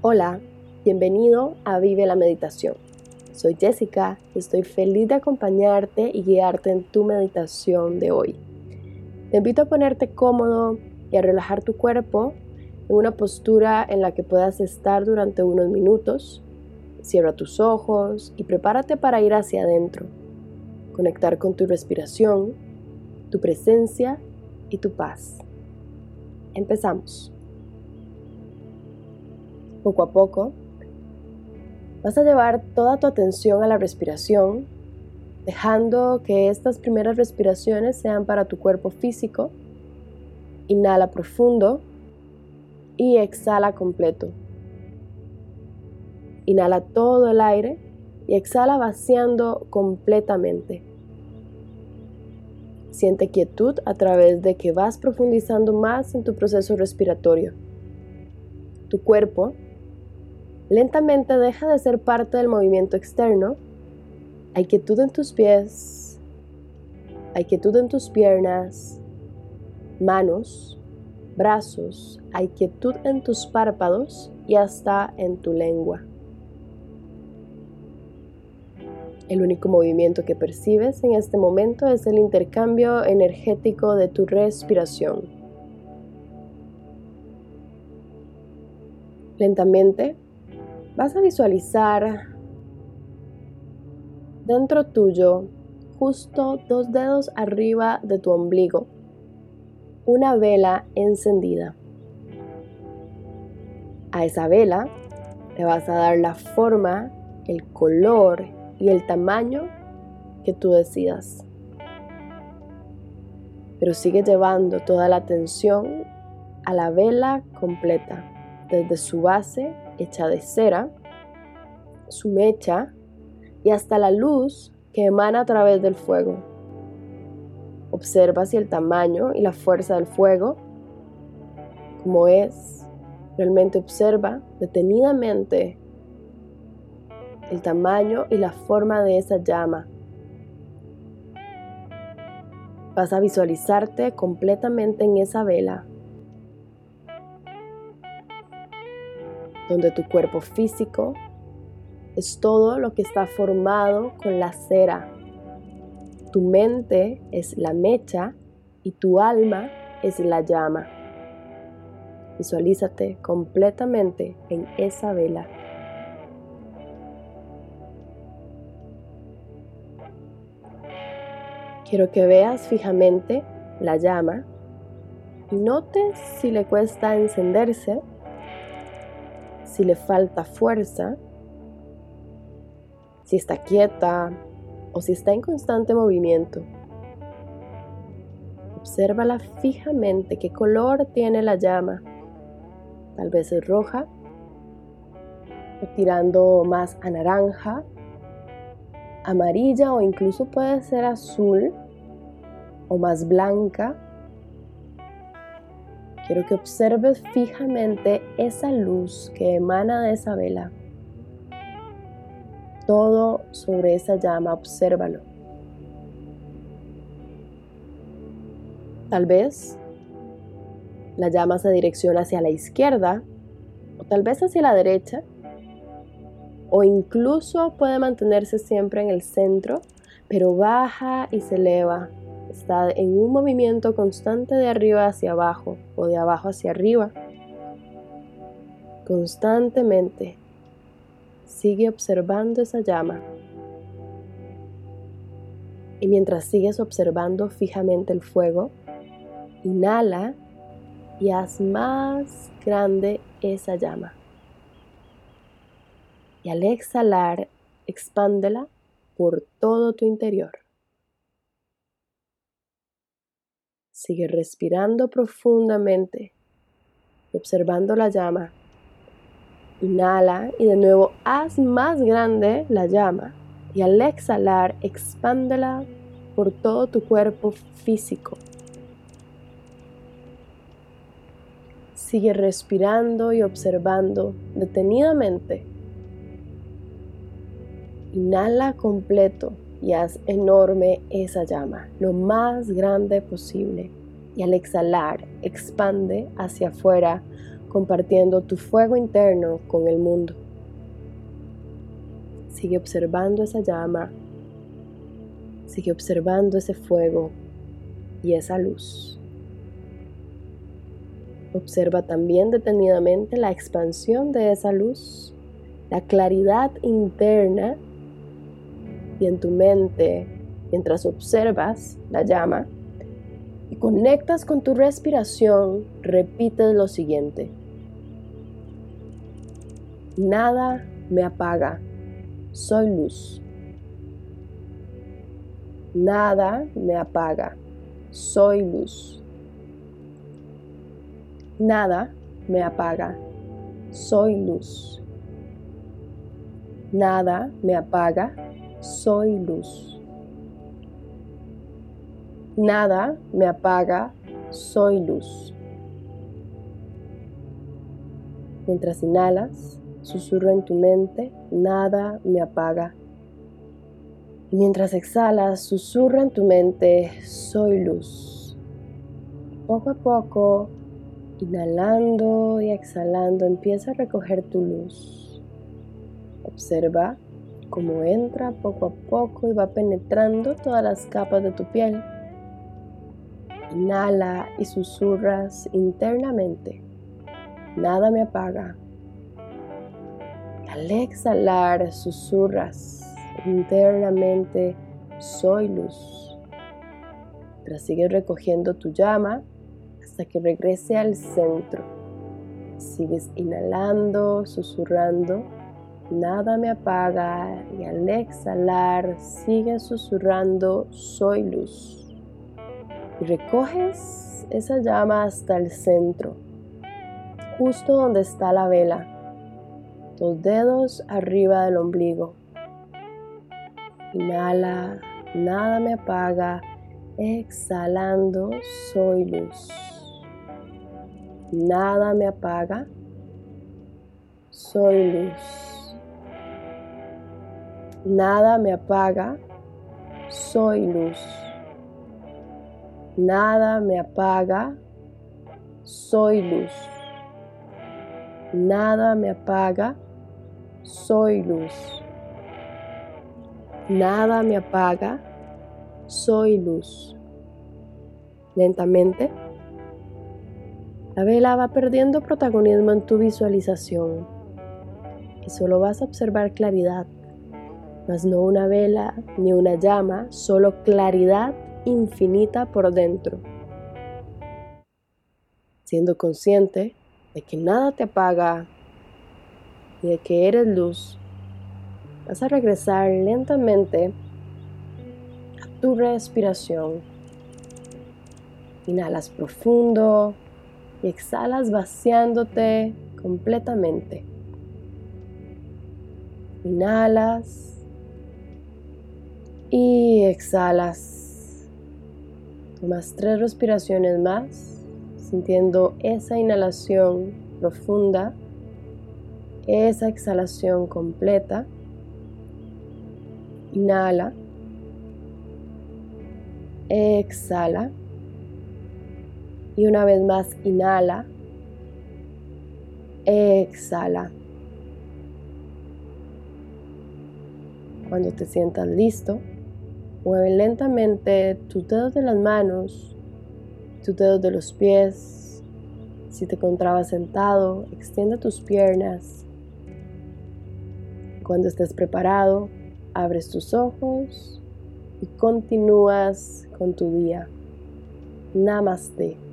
Hola, bienvenido a Vive la Meditación. Soy Jessica y estoy feliz de acompañarte y guiarte en tu meditación de hoy. Te invito a ponerte cómodo y a relajar tu cuerpo en una postura en la que puedas estar durante unos minutos. Cierra tus ojos y prepárate para ir hacia adentro, conectar con tu respiración, tu presencia y tu paz. Empezamos. Poco a poco, vas a llevar toda tu atención a la respiración, dejando que estas primeras respiraciones sean para tu cuerpo físico. Inhala profundo y exhala completo. Inhala todo el aire y exhala vaciando completamente. Siente quietud a través de que vas profundizando más en tu proceso respiratorio. Tu cuerpo lentamente deja de ser parte del movimiento externo. Hay quietud en tus pies, hay quietud en tus piernas, manos, brazos, hay quietud en tus párpados y hasta en tu lengua. El único movimiento que percibes en este momento es el intercambio energético de tu respiración. Lentamente vas a visualizar dentro tuyo, justo dos dedos arriba de tu ombligo, una vela encendida. A esa vela le vas a dar la forma, el color y el tamaño que tú decidas. Pero sigue llevando toda la atención a la vela completa, desde su base hecha de cera, su mecha y hasta la luz que emana a través del fuego. Observa si el tamaño y la fuerza del fuego, como es, realmente observa detenidamente el tamaño y la forma de esa llama. Vas a visualizarte completamente en esa vela, donde tu cuerpo físico es todo lo que está formado con la cera. Tu mente es la mecha y tu alma es la llama. Visualízate completamente en esa vela. Quiero que veas fijamente la llama y notes si le cuesta encenderse, si le falta fuerza, si está quieta o si está en constante movimiento. Obsérvala fijamente qué color tiene la llama. Tal vez es roja o tirando más a naranja amarilla o incluso puede ser azul o más blanca. Quiero que observes fijamente esa luz que emana de esa vela. Todo sobre esa llama, obsérvalo. Tal vez la llama se direcciona hacia la izquierda o tal vez hacia la derecha o incluso puede mantenerse siempre en el centro, pero baja y se eleva. Está en un movimiento constante de arriba hacia abajo o de abajo hacia arriba. Constantemente sigue observando esa llama. Y mientras sigues observando fijamente el fuego, inhala y haz más grande esa llama y al exhalar, expándela por todo tu interior. Sigue respirando profundamente, observando la llama. Inhala y de nuevo haz más grande la llama y al exhalar expándela por todo tu cuerpo físico. Sigue respirando y observando detenidamente Inhala completo y haz enorme esa llama, lo más grande posible. Y al exhalar, expande hacia afuera compartiendo tu fuego interno con el mundo. Sigue observando esa llama, sigue observando ese fuego y esa luz. Observa también detenidamente la expansión de esa luz, la claridad interna y en tu mente, mientras observas la llama y conectas con tu respiración, repites lo siguiente. Nada me apaga, soy luz. Nada me apaga, soy luz. Nada me apaga, soy luz. Nada me apaga, soy luz. Nada me apaga, soy luz. Mientras inhalas, susurro en tu mente, nada me apaga. Y mientras exhalas, susurra en tu mente, soy luz. Poco a poco, inhalando y exhalando, empieza a recoger tu luz. Observa cómo entra poco a poco y va penetrando todas las capas de tu piel. Inhala y susurras internamente. Nada me apaga. Al exhalar susurras internamente, soy luz. Tras sigues recogiendo tu llama hasta que regrese al centro. Sigues inhalando, susurrando nada me apaga y al exhalar sigue susurrando soy luz. Y recoges esa llama hasta el centro, justo donde está la vela, dos dedos arriba del ombligo. Inhala, nada me apaga, exhalando soy luz. Nada me apaga, soy luz. Nada me apaga, soy luz. Nada me apaga, soy luz. Nada me apaga, soy luz. Nada me apaga, soy luz. Lentamente, la vela va perdiendo protagonismo en tu visualización y solo vas a observar claridad mas no una vela ni una llama, solo claridad infinita por dentro. Siendo consciente de que nada te apaga y de que eres luz, vas a regresar lentamente a tu respiración. Inhalas profundo y exhalas vaciándote completamente. Inhalas y exhalas. Tomas tres respiraciones más, sintiendo esa inhalación profunda, esa exhalación completa. Inhala. Exhala. Y una vez más, inhala. Exhala. Cuando te sientas listo, Mueve lentamente tus dedos de las manos, tus dedos de los pies. Si te encontrabas sentado, extiende tus piernas. Cuando estés preparado, abres tus ojos y continúas con tu día. Namaste.